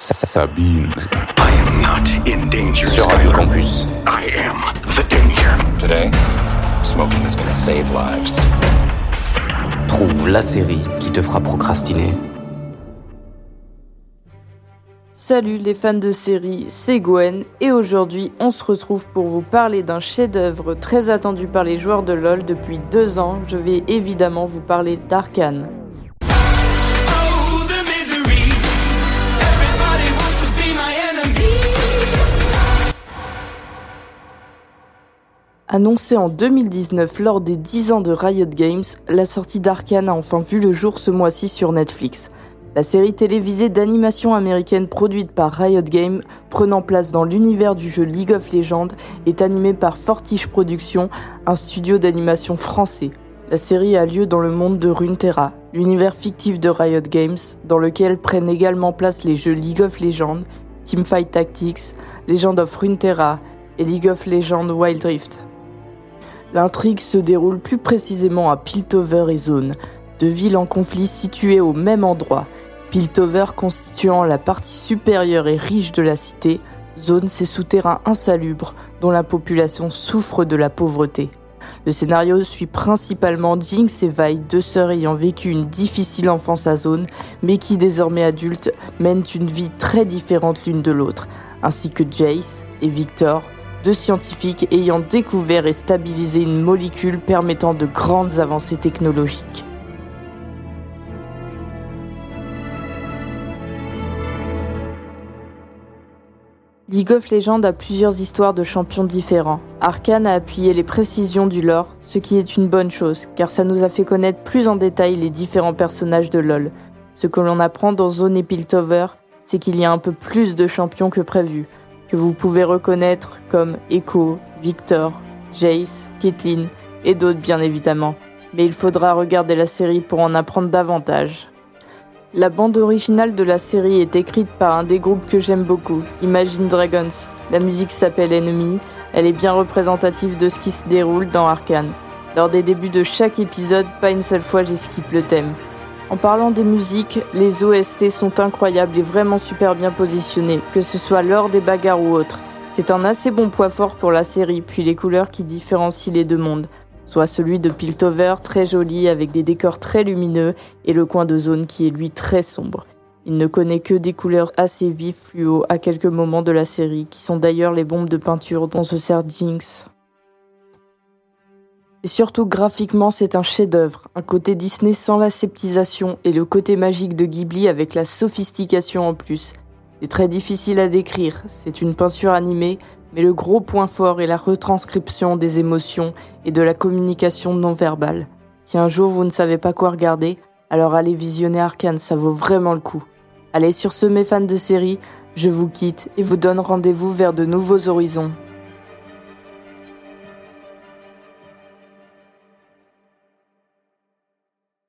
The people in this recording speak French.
Sabine. I am not in danger. Sur Radio Campus. I am the danger. Today, smoking is gonna save lives. Trouve la série qui te fera procrastiner. Salut les fans de série, c'est Gwen et aujourd'hui on se retrouve pour vous parler d'un chef-d'œuvre très attendu par les joueurs de LoL depuis deux ans. Je vais évidemment vous parler d'Arkane. Annoncé en 2019 lors des 10 ans de Riot Games, la sortie d'Arkane a enfin vu le jour ce mois-ci sur Netflix. La série télévisée d'animation américaine produite par Riot Games, prenant place dans l'univers du jeu League of Legends, est animée par Fortiche Productions, un studio d'animation français. La série a lieu dans le monde de Runeterra, l'univers fictif de Riot Games, dans lequel prennent également place les jeux League of Legends, Teamfight Tactics, Legend of Runeterra et League of Legends Wild Rift. L'intrigue se déroule plus précisément à Piltover et Zone, deux villes en conflit situées au même endroit, Piltover constituant la partie supérieure et riche de la cité, Zone ses souterrains insalubres dont la population souffre de la pauvreté. Le scénario suit principalement Jinx et Vi, deux sœurs ayant vécu une difficile enfance à Zone, mais qui désormais adultes mènent une vie très différente l'une de l'autre, ainsi que Jace et Victor, deux scientifiques ayant découvert et stabilisé une molécule permettant de grandes avancées technologiques. League of Legends a plusieurs histoires de champions différents. Arkane a appuyé les précisions du lore, ce qui est une bonne chose, car ça nous a fait connaître plus en détail les différents personnages de LoL. Ce que l'on apprend dans Zone et Piltover, c'est qu'il y a un peu plus de champions que prévu, que vous pouvez reconnaître comme Echo, Victor, Jace, Caitlyn et d'autres bien évidemment. Mais il faudra regarder la série pour en apprendre davantage. La bande originale de la série est écrite par un des groupes que j'aime beaucoup, Imagine Dragons. La musique s'appelle Enemy, elle est bien représentative de ce qui se déroule dans Arkane. Lors des débuts de chaque épisode, pas une seule fois j'esquipe le thème. En parlant des musiques, les OST sont incroyables et vraiment super bien positionnés, que ce soit lors des bagarres ou autres. C'est un assez bon poids fort pour la série, puis les couleurs qui différencient les deux mondes. Soit celui de Piltover, très joli avec des décors très lumineux, et le coin de zone qui est lui très sombre. Il ne connaît que des couleurs assez vives fluo à quelques moments de la série, qui sont d'ailleurs les bombes de peinture dont se sert Jinx. Et surtout graphiquement, c'est un chef-d'œuvre, un côté Disney sans la sceptisation et le côté magique de Ghibli avec la sophistication en plus. C'est très difficile à décrire, c'est une peinture animée, mais le gros point fort est la retranscription des émotions et de la communication non verbale. Si un jour vous ne savez pas quoi regarder, alors allez visionner Arkane, ça vaut vraiment le coup. Allez sur ce mes fans de série, je vous quitte et vous donne rendez-vous vers de nouveaux horizons.